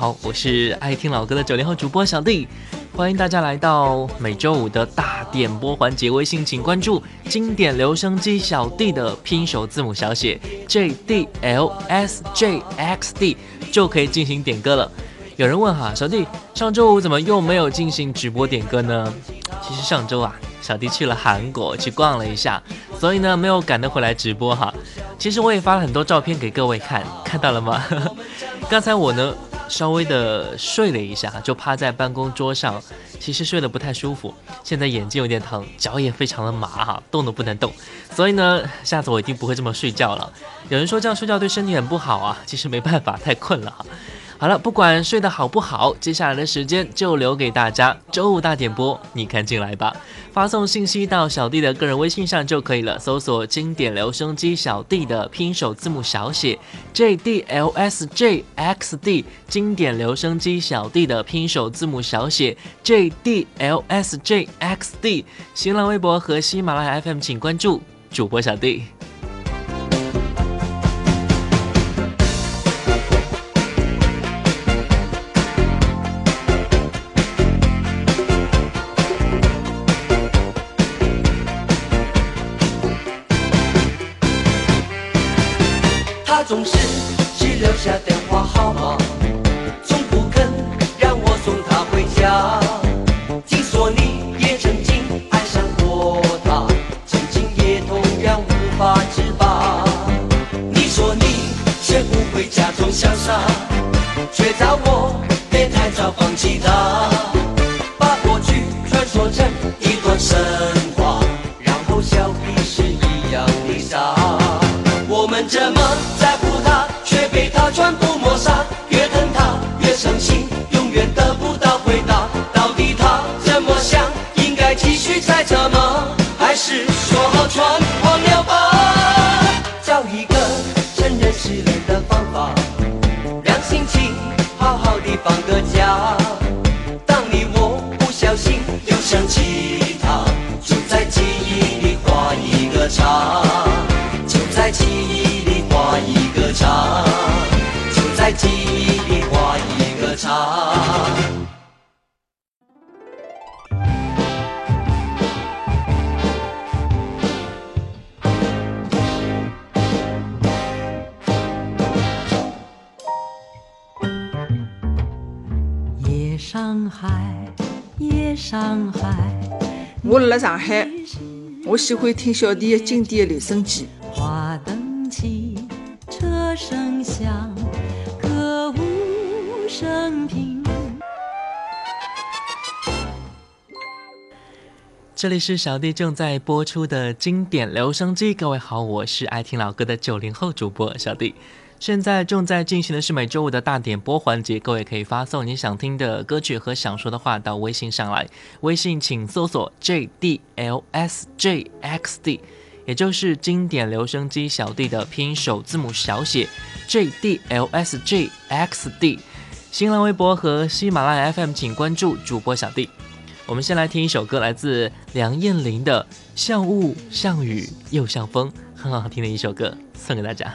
好，我是爱听老歌的九零后主播小弟，欢迎大家来到每周五的大点播环节。微信请关注经典留声机小弟的拼手字母小写 J D L S J X D 就可以进行点歌了。有人问哈，小弟上周五怎么又没有进行直播点歌呢？其实上周啊，小弟去了韩国去逛了一下，所以呢没有赶得回来直播哈。其实我也发了很多照片给各位看，看到了吗？刚才我呢稍微的睡了一下，就趴在办公桌上，其实睡得不太舒服。现在眼睛有点疼，脚也非常的麻哈，动都不能动。所以呢，下次我一定不会这么睡觉了。有人说这样睡觉对身体很不好啊，其实没办法，太困了哈。好了，不管睡得好不好，接下来的时间就留给大家。周五大点播，你看进来吧，发送信息到小弟的个人微信上就可以了，搜索“经典留声机小弟”的拼手字母小写 J D L S J X D，经典留声机小弟的拼手字母小写 J D L S J X D。新浪微博和喜马拉雅 FM 请关注主播小弟。总是只留下电话号码，从不肯让我送她回家。听说你也曾经爱上过她，曾经也同样无法自拔。你说你学不会假装潇洒，却叫我别太早放弃她，我辣上海，我喜欢听小弟的经典留声机。花灯起，车声响，歌舞升平。这里是小弟正在播出的经典留声机。各位好，我是爱听老歌的九零后主播小弟。现在正在进行的是每周五的大点播环节，各位可以发送你想听的歌曲和想说的话到微信上来。微信请搜索 J D L S J X D，也就是经典留声机小弟的拼音首字母小写 J D L S J X D。新浪微博和喜马拉雅 FM 请关注主播小弟。我们先来听一首歌，来自梁燕玲的《像雾像雨又像风》，很好听的一首歌，送给大家。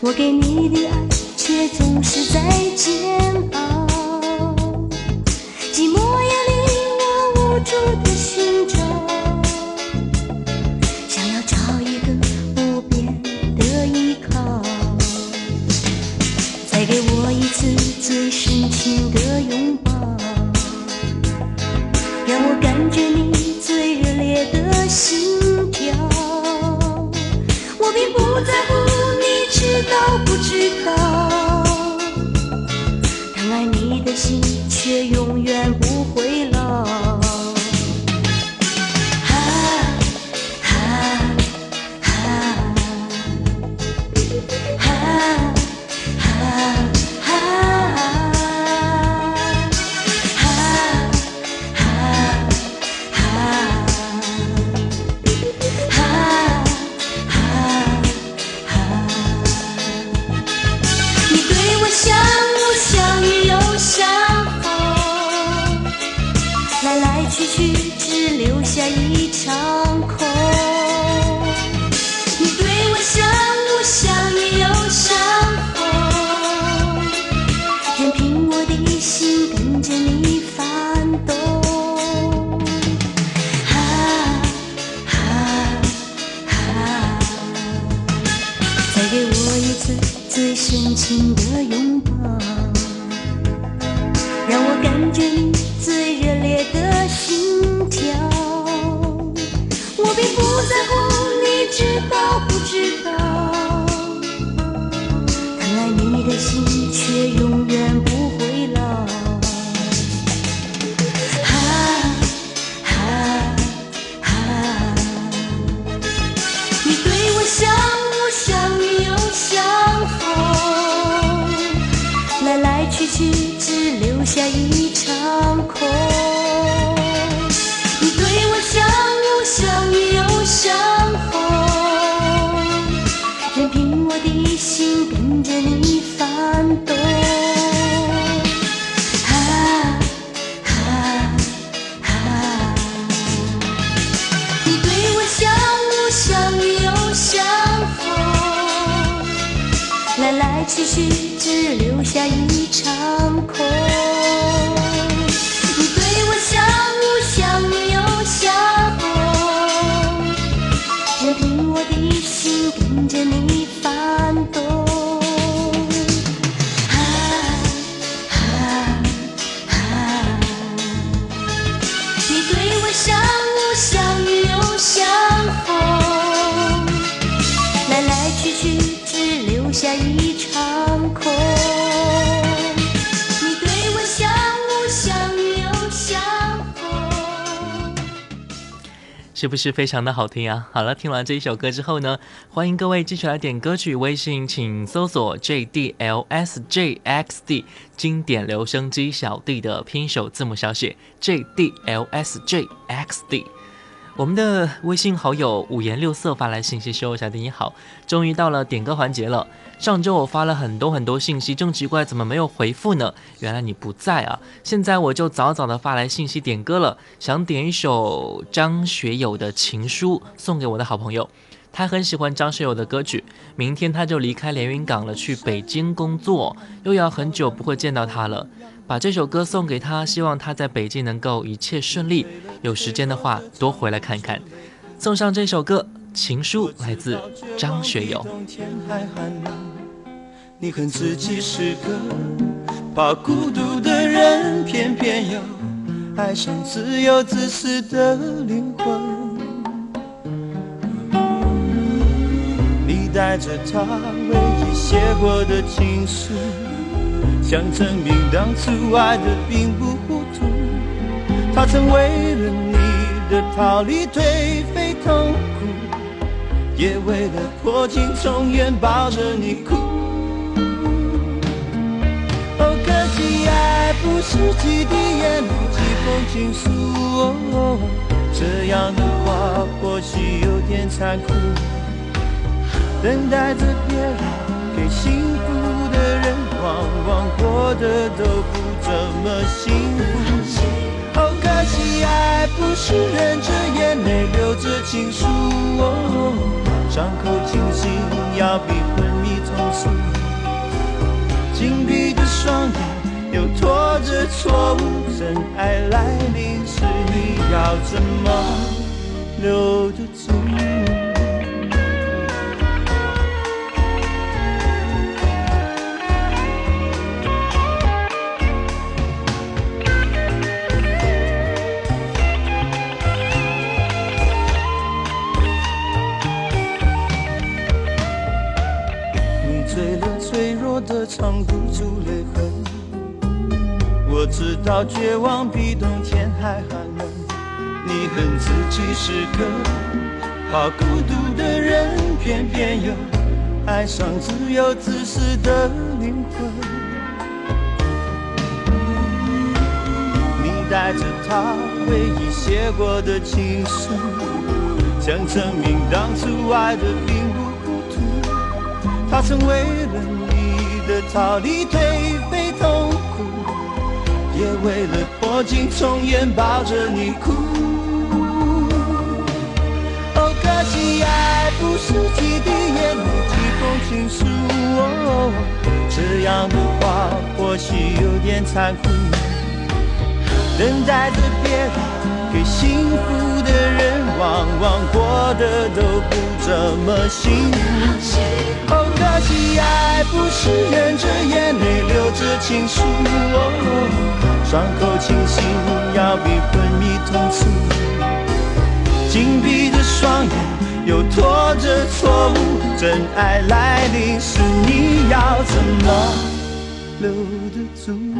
我给你的爱，却总是在煎熬。寂寞夜里我无助的寻找，想要找一个不变的依靠。再给我一次最深情的拥抱，让我感觉你最热烈的心跳。我并不在乎。知道不知道，但爱你的心却永远不会老。唏嘘只留下一场空。是不是非常的好听啊？好了，听完这一首歌之后呢，欢迎各位继续来点歌曲，微信请搜索 JDLSJXD 经典留声机小弟的拼手字母小写 JDLSJXD。我们的微信好友五颜六色发来信息说：“小弟你好，终于到了点歌环节了。上周我发了很多很多信息，正奇怪怎么没有回复呢？原来你不在啊！现在我就早早的发来信息点歌了，想点一首张学友的《情书》送给我的好朋友。他很喜欢张学友的歌曲，明天他就离开连云港了，去北京工作，又要很久不会见到他了。把这首歌送给他，希望他在北京能够一切顺利。有时间的话，多回来看看。送上这首歌《情书》，来自张学友。天还寒冷，你恨自己是个怕孤独的人，偏偏又爱上自由自私的灵魂。你带着他唯一写过的情书，想证明当初爱的并不糊涂。他曾为了你的逃离颓废痛苦。也为了破镜重圆抱着你哭。哦，可惜爱不是几滴眼泪几封情书，哦，这样的话或许有点残酷。等待着别人给幸福的人，往往过得都不怎么幸福。爱不是忍着眼泪留着情书，伤口清醒要比昏迷痛楚。紧闭的双眼又拖着错误，真爱来临时你要怎么留得住？你醉了，脆弱的藏不住泪痕。我知道绝望比冬天还寒冷。你恨自己是个怕孤独的人，偏偏又爱上自由自私的灵魂。你带着他唯一写过的情书，想证明当初爱的并。他曾为了你的逃离颓废痛苦，也为了破镜重圆抱着你哭。哦，可惜爱不是几滴眼泪几封情书，哦，这样的话或许有点残酷。等待着别人给幸福的人，往往过得都不怎么幸福。可惜爱不是忍着眼泪流着情书，伤口清醒要比昏迷痛楚。紧闭着双眼，又拖着错误，真爱来临时，你要怎么留得住？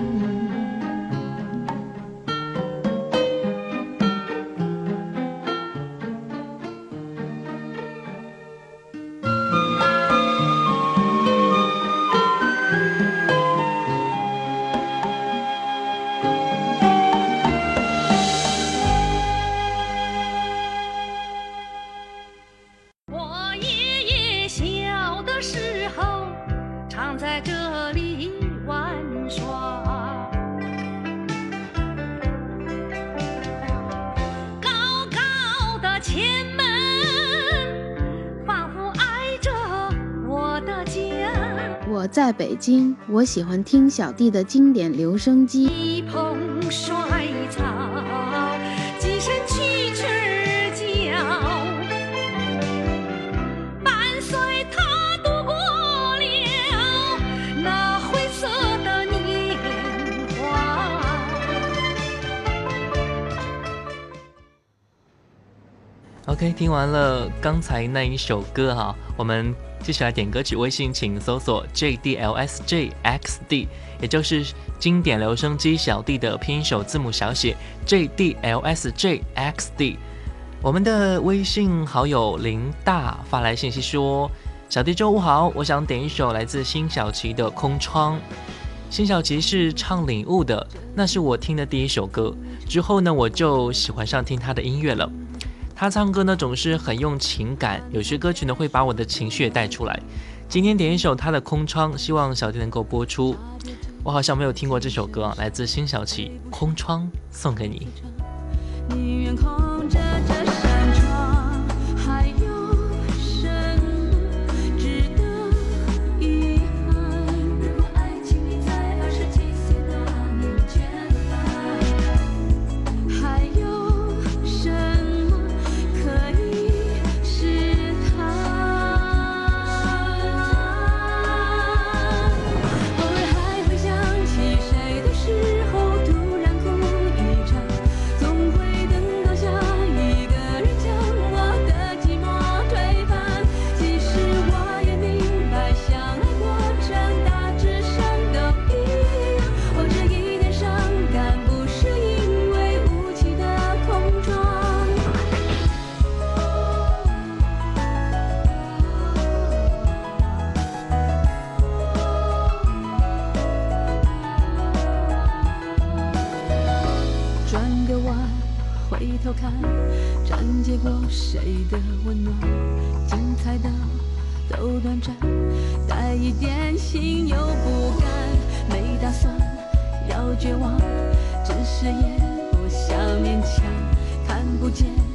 北京，我喜欢听小弟的经典留声机。一捧衰草，几声蛐蛐儿叫，伴随他度过了那灰色的年华。OK，听完了刚才那一首歌哈，我们。接下来点歌曲，微信请搜索 JDLSJXD，也就是经典留声机小弟的拼音首字母小写 JDLSJXD。我们的微信好友林大发来信息说：“小弟周五好，我想点一首来自辛晓琪的《空窗》。辛晓琪是唱《领悟》的，那是我听的第一首歌。之后呢，我就喜欢上听他的音乐了。”他唱歌呢总是很用情感，有些歌曲呢会把我的情绪也带出来。今天点一首他的《空窗》，希望小弟能够播出。我好像没有听过这首歌，来自辛晓琪《空窗》，送给你。看，转结过谁的温暖，精彩的都短暂，带一点心有不甘，没打算要绝望，只是也不想勉强，看不见。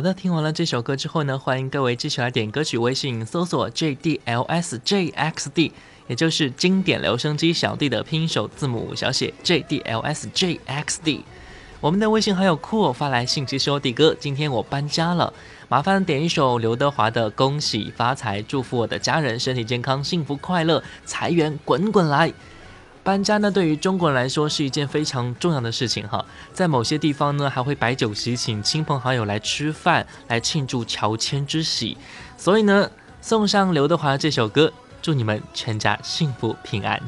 好的，听完了这首歌之后呢，欢迎各位继续来点歌曲，微信搜索 JDLSJXD，也就是经典留声机小弟的拼音首字母小写 JDLSJXD。我们的微信好友酷发来信息说：“弟哥，今天我搬家了，麻烦点一首刘德华的《恭喜发财》，祝福我的家人身体健康、幸福快乐、财源滚滚来。”搬家呢，对于中国人来说是一件非常重要的事情哈。在某些地方呢，还会摆酒席，请亲朋好友来吃饭，来庆祝乔迁之喜。所以呢，送上刘德华这首歌，祝你们全家幸福平安。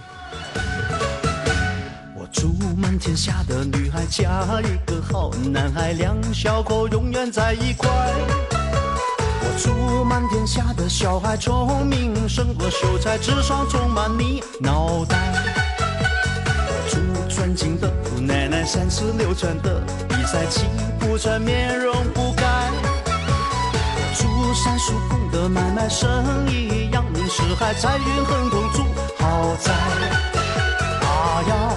我祝满天下的女孩嫁一个好男孩，两小口永远在一块。我祝满天下的小孩聪明胜过秀才，智商充满你脑袋。穿金的姑奶奶三十六圈的比赛气不喘，面容不改。祝三叔公的买卖生意扬名四海，财运亨通，祝豪宅。大摇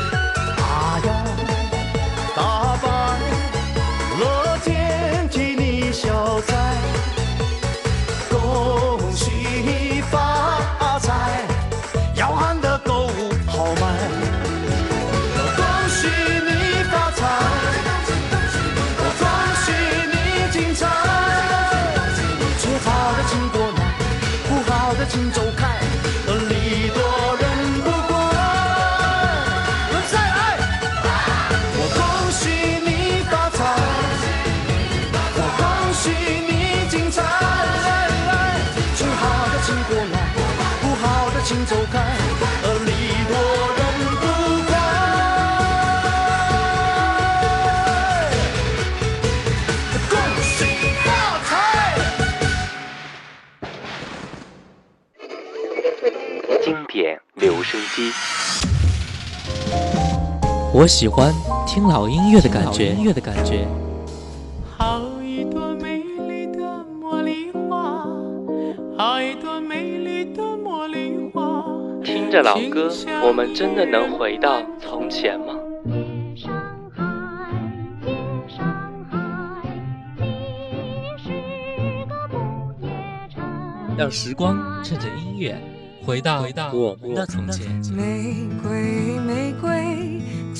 我喜欢听老音乐的感觉。音乐的感觉。好一朵美丽的茉莉花，好一朵美丽的茉莉花。听着老歌，我们真的能回到从前吗？夜上海，夜上海，你是个不夜城。让时光趁着音乐回到回到我们的从前。玫瑰，玫瑰，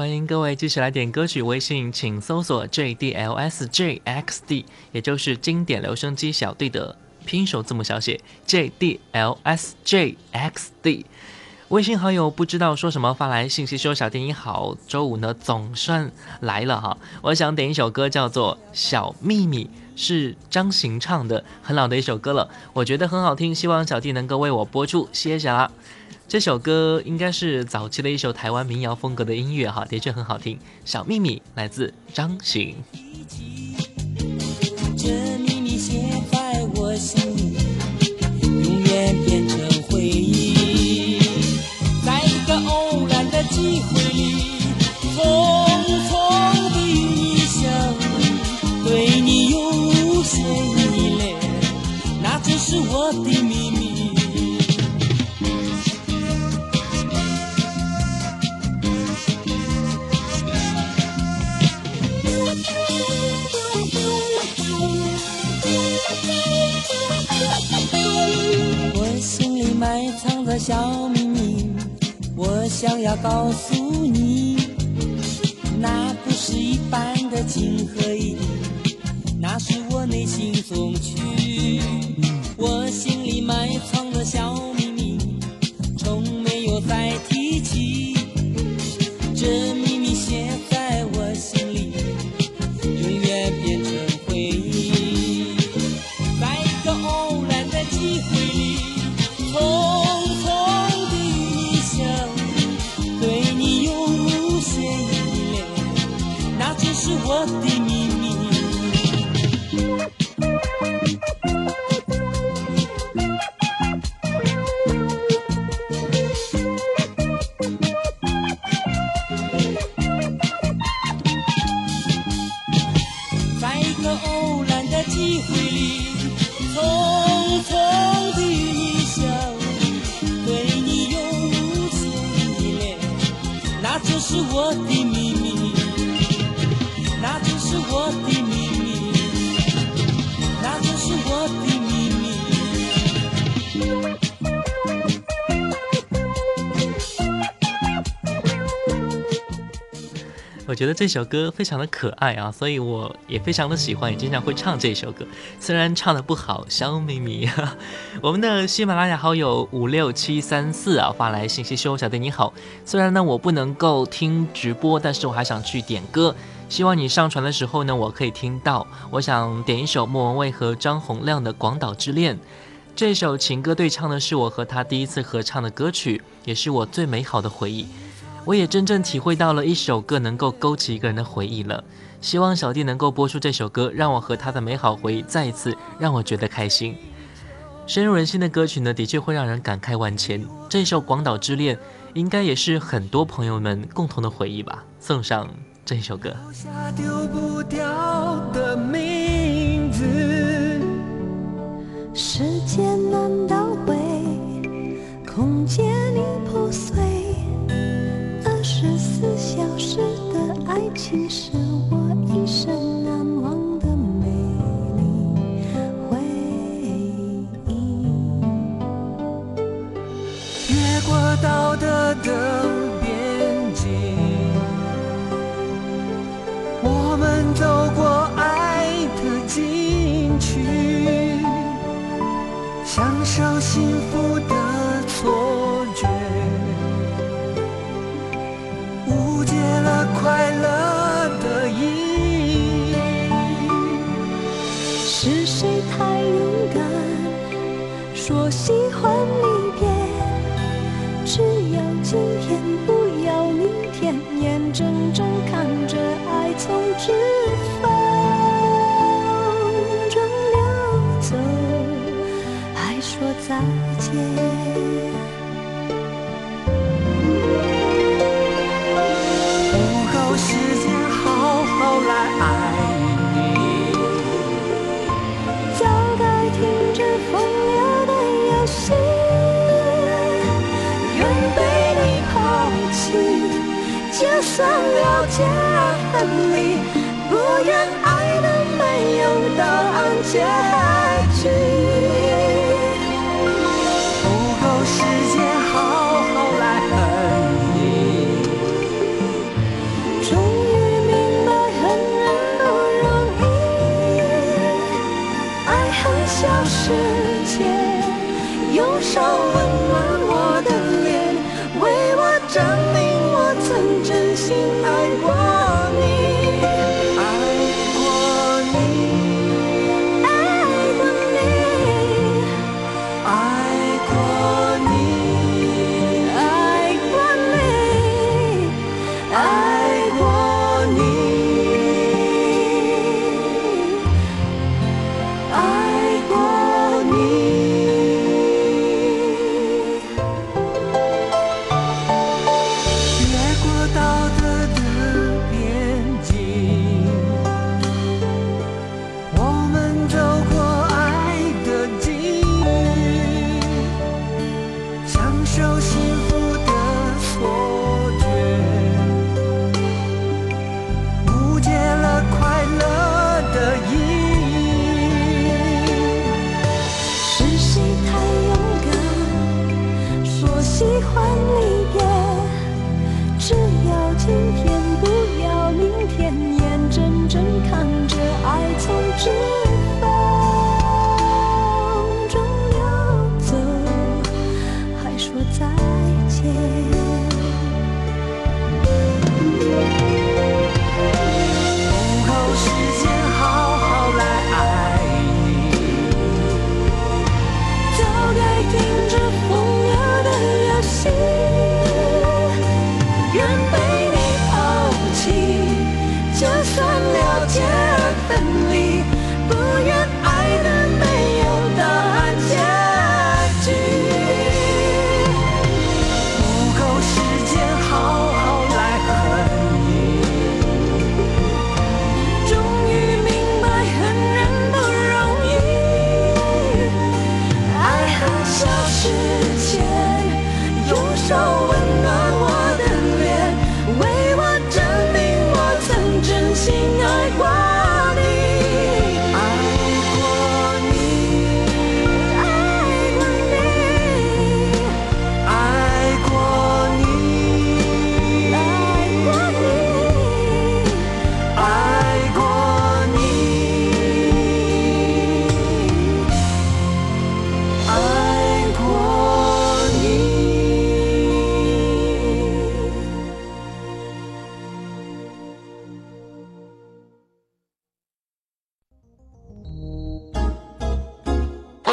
欢迎各位继续来点歌曲，微信请搜索 JDLSJXD，也就是经典留声机小弟的拼手字母小写 JDLSJXD。微信好友不知道说什么发来信息说：“小弟你好，周五呢总算来了哈，我想点一首歌叫做《小秘密》，是张行唱的，很老的一首歌了，我觉得很好听，希望小弟能够为我播出，谢谢啦。”这首歌应该是早期的一首台湾民谣风格的音乐哈的确很好听。小秘密来自张行这秘密写在我心里永远变成回忆在一个偶然的机会里匆匆的相遇对你有无限恋那是我的埋藏着小秘密我想要告诉你那首歌非常的可爱啊，所以我也非常的喜欢，也经常会唱这首歌。虽然唱的不好，小咪咪。我们的喜马拉雅好友五六七三四啊发来信息说：“小弟你好，虽然呢我不能够听直播，但是我还想去点歌，希望你上传的时候呢我可以听到。我想点一首莫文蔚和张洪亮的《广岛之恋》。这首情歌对唱的是我和他第一次合唱的歌曲，也是我最美好的回忆。我也真正体会到了一首歌能够勾起一个人的回忆了。希望小弟能够播出这首歌，让我和他的美好回忆再一次让我觉得开心。深入人心的歌曲呢，的确会让人感慨万千。这首《广岛之恋》应该也是很多朋友们共同的回忆吧。送上这首歌。丢不掉的名字。时间难倒回，空间已破碎。二十四小时的爱情是我一生难忘的美丽回忆。越过道德的边境，我们走过爱的禁区，享受幸福的错了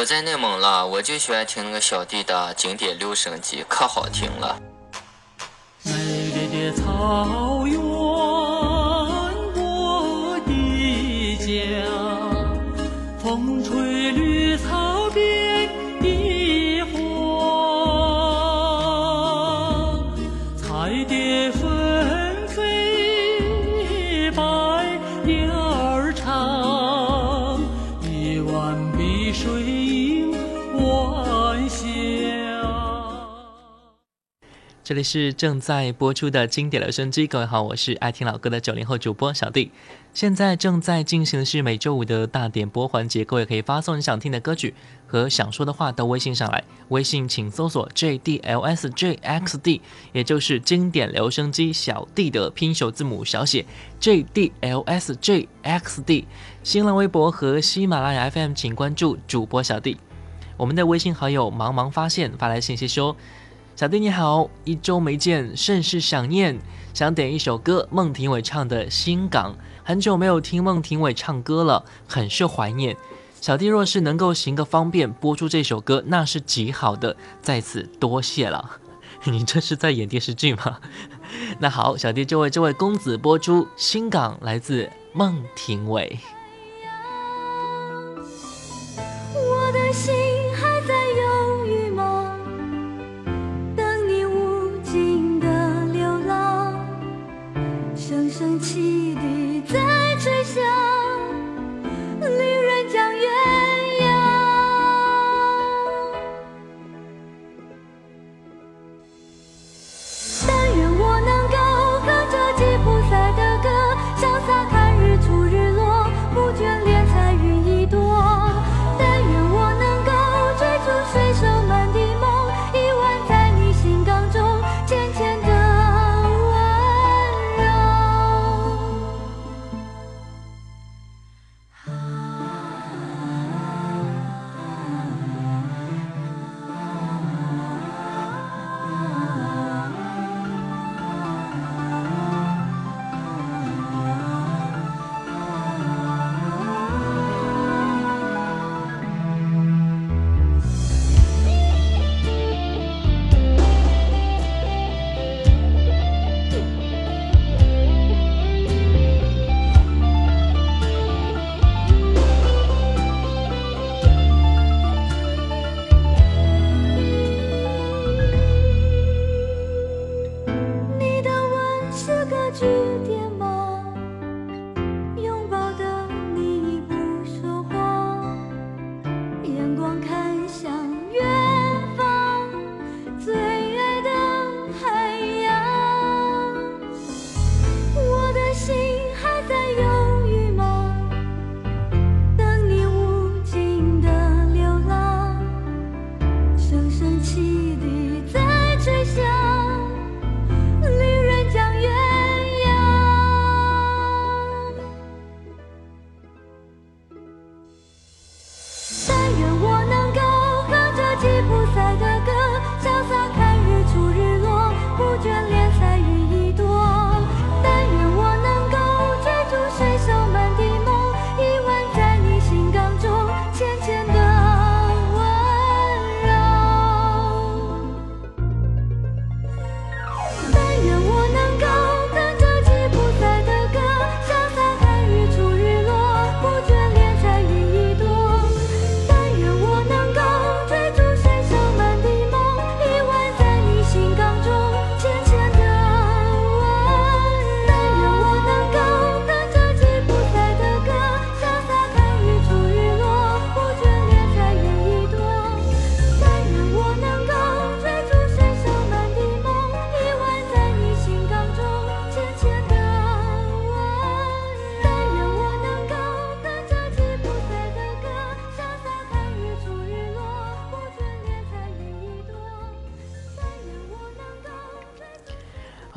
在内蒙了，我就喜欢听那个小弟的经典留声机，可好听了。美丽的草这里是正在播出的经典留声机，各位好，我是爱听老歌的九零后主播小弟。现在正在进行的是每周五的大点播环节，各位可以发送你想听的歌曲和想说的话到微信上来，微信请搜索 JDLSJXD，也就是经典留声机小弟的拼手字母小写 JDLSJXD。新浪微博和喜马拉雅 FM 请关注主播小弟。我们的微信好友茫茫发现发来信息说。小弟你好，一周没见，甚是想念，想点一首歌，孟庭苇唱的《新港》，很久没有听孟庭苇唱歌了，很是怀念。小弟若是能够行个方便播出这首歌，那是极好的，在此多谢了。你这是在演电视剧吗？那好，小弟就为这位公子播出《新港》，来自孟庭苇。个句点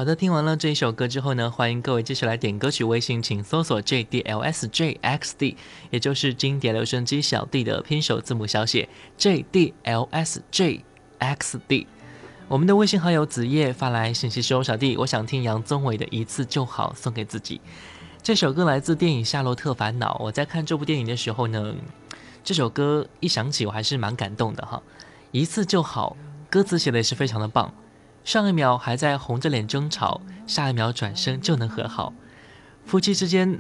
好的，听完了这一首歌之后呢，欢迎各位继续来点歌曲。微信请搜索 JDLSJXD，也就是经典留声机小弟的拼手字母小写 JDLSJXD。我们的微信好友子夜发来信息说：“小弟，我想听杨宗纬的一次就好，送给自己。”这首歌来自电影《夏洛特烦恼》。我在看这部电影的时候呢，这首歌一响起，我还是蛮感动的哈。一次就好，歌词写的也是非常的棒。上一秒还在红着脸争吵，下一秒转身就能和好。夫妻之间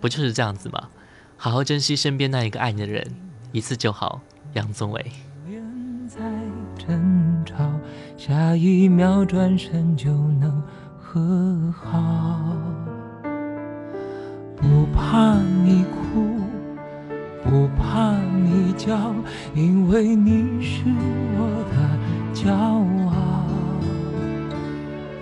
不就是这样子吗？好好珍惜身边那一个爱你的人，一次就好。杨宗纬。在争吵，下一秒转身就能和好。不怕你哭，不怕你叫，因为你是我的骄傲。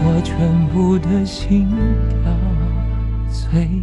我全部的心跳随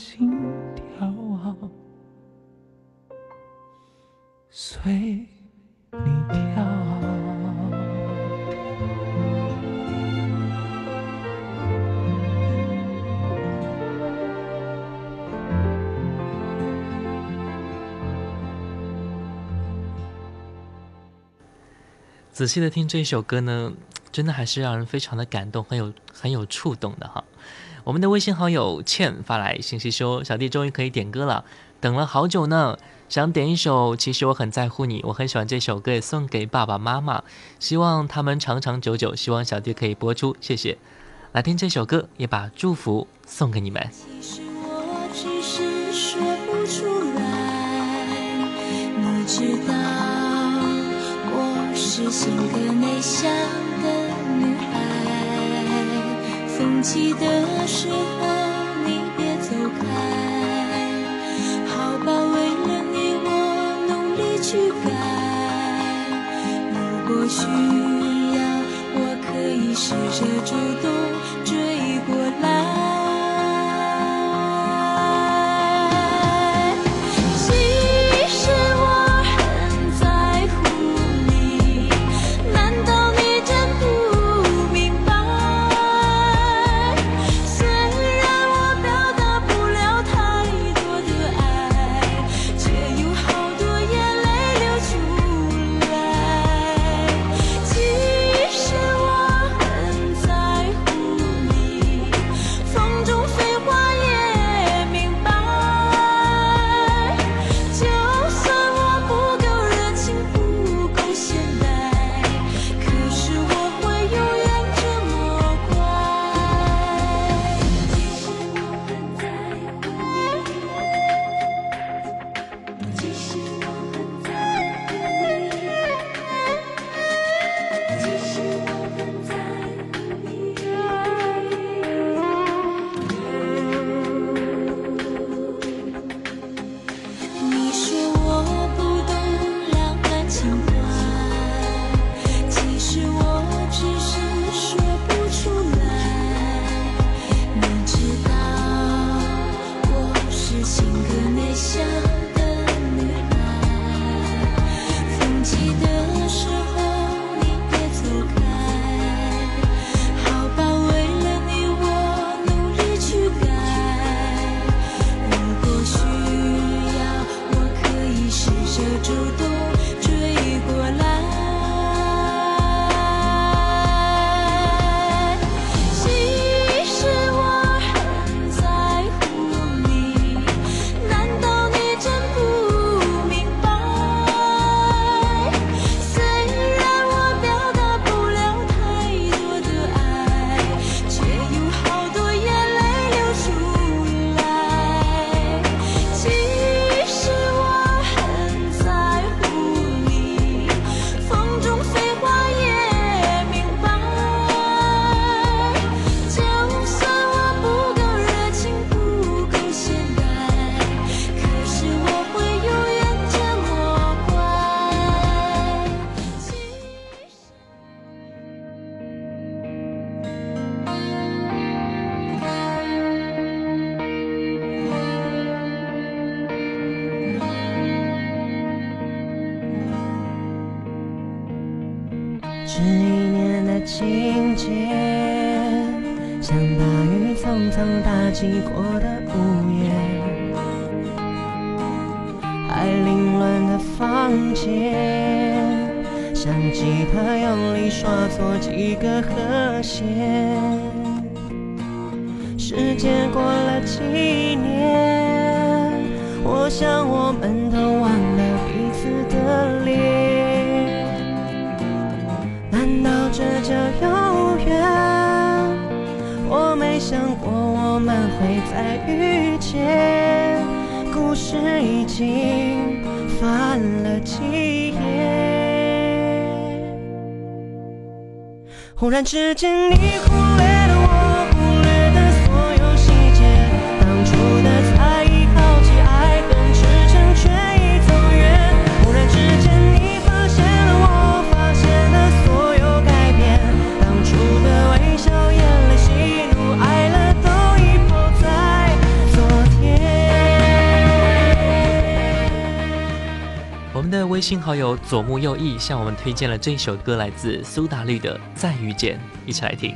心跳，随你跳。仔细的听这首歌呢，真的还是让人非常的感动，很有很有触动的哈。我们的微信好友倩发来信息说：“小弟终于可以点歌了，等了好久呢，想点一首。其实我很在乎你，我很喜欢这首歌，也送给爸爸妈妈，希望他们长长久久。希望小弟可以播出，谢谢。来听这首歌，也把祝福送给你们。其实我只是说不出来，你知道我是性格内向的，风起的时候你别走开好吧为了你我努力去改。如果需要我可以试着主动追过来。情节像大雨层层打击过的屋檐，还凌乱的房间，像吉他用力刷错几个和弦。时间过了几年，我想我们都忘了彼此的脸。这叫有缘我没想过我们会再遇见。故事已经翻了几页。忽然之间你忽的微信好友左木右翼向我们推荐了这首歌，来自苏打绿的《再遇见》，一起来听。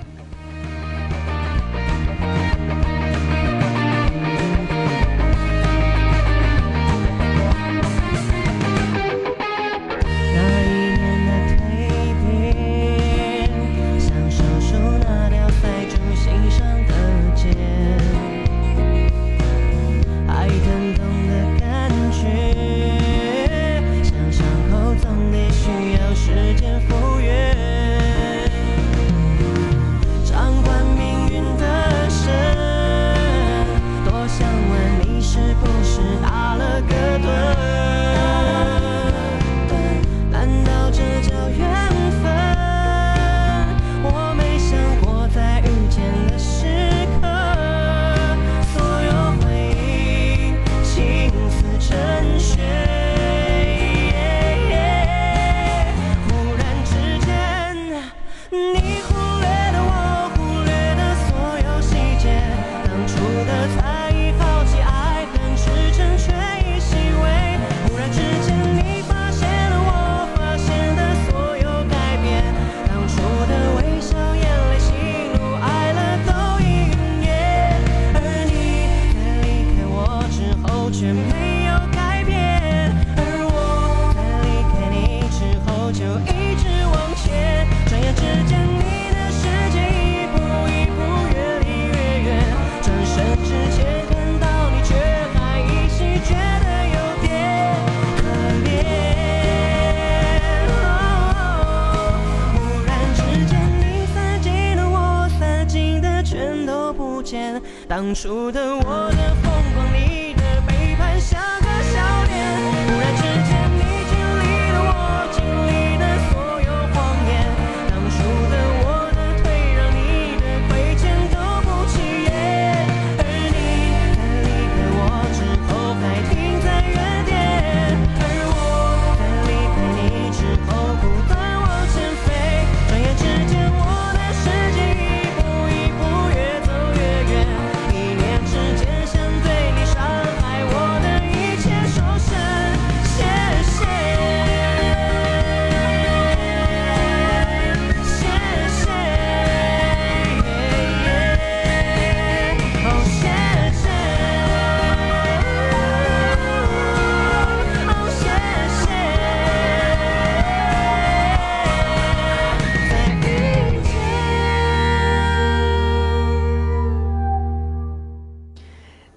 当初的我的。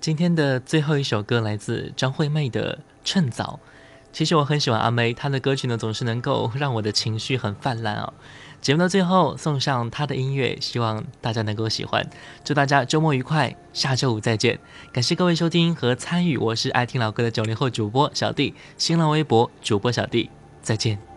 今天的最后一首歌来自张惠妹的趁早。其实我很喜欢阿妹她的歌曲呢总是能够让我的情绪很泛滥哦。节目的最后送上她的音乐希望大家能够喜欢。祝大家周末愉快下周五再见。感谢各位收听和参与我是爱听老歌的九零后主播小弟新浪微博主播小弟再见。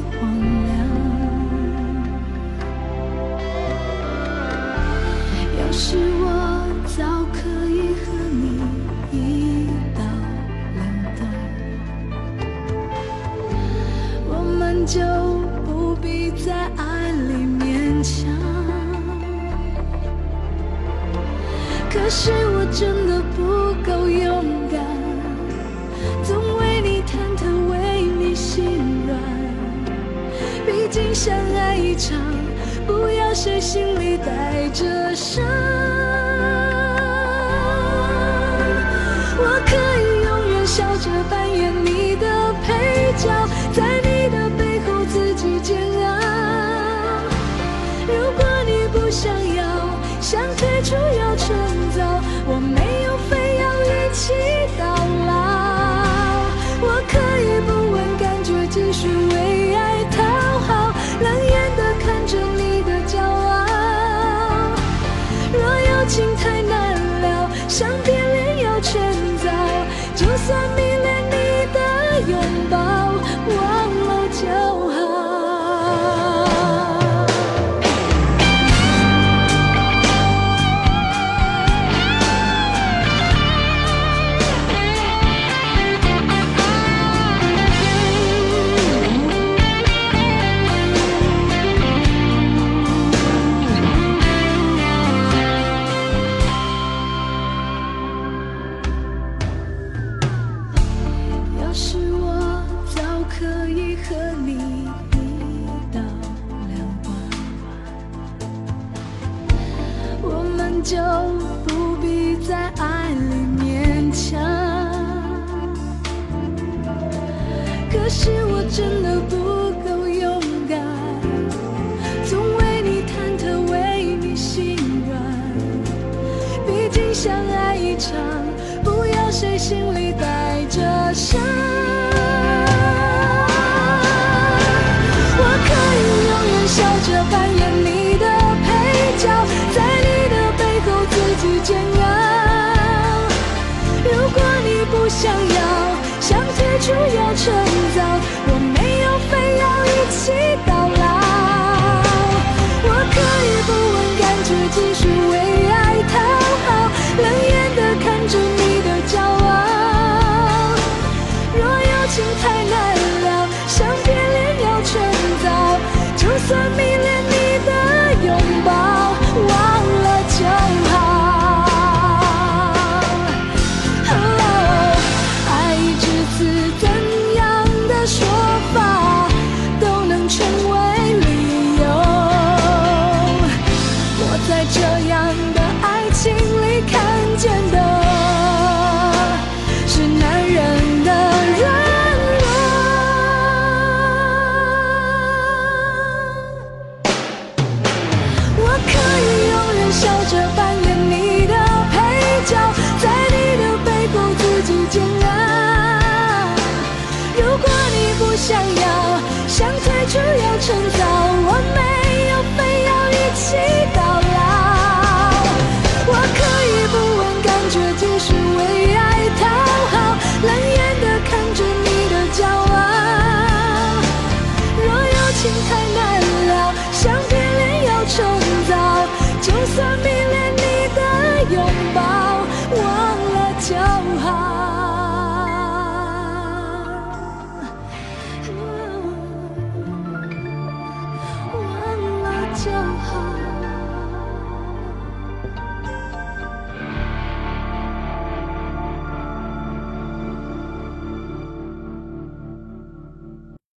谁心里带着伤？我。精彩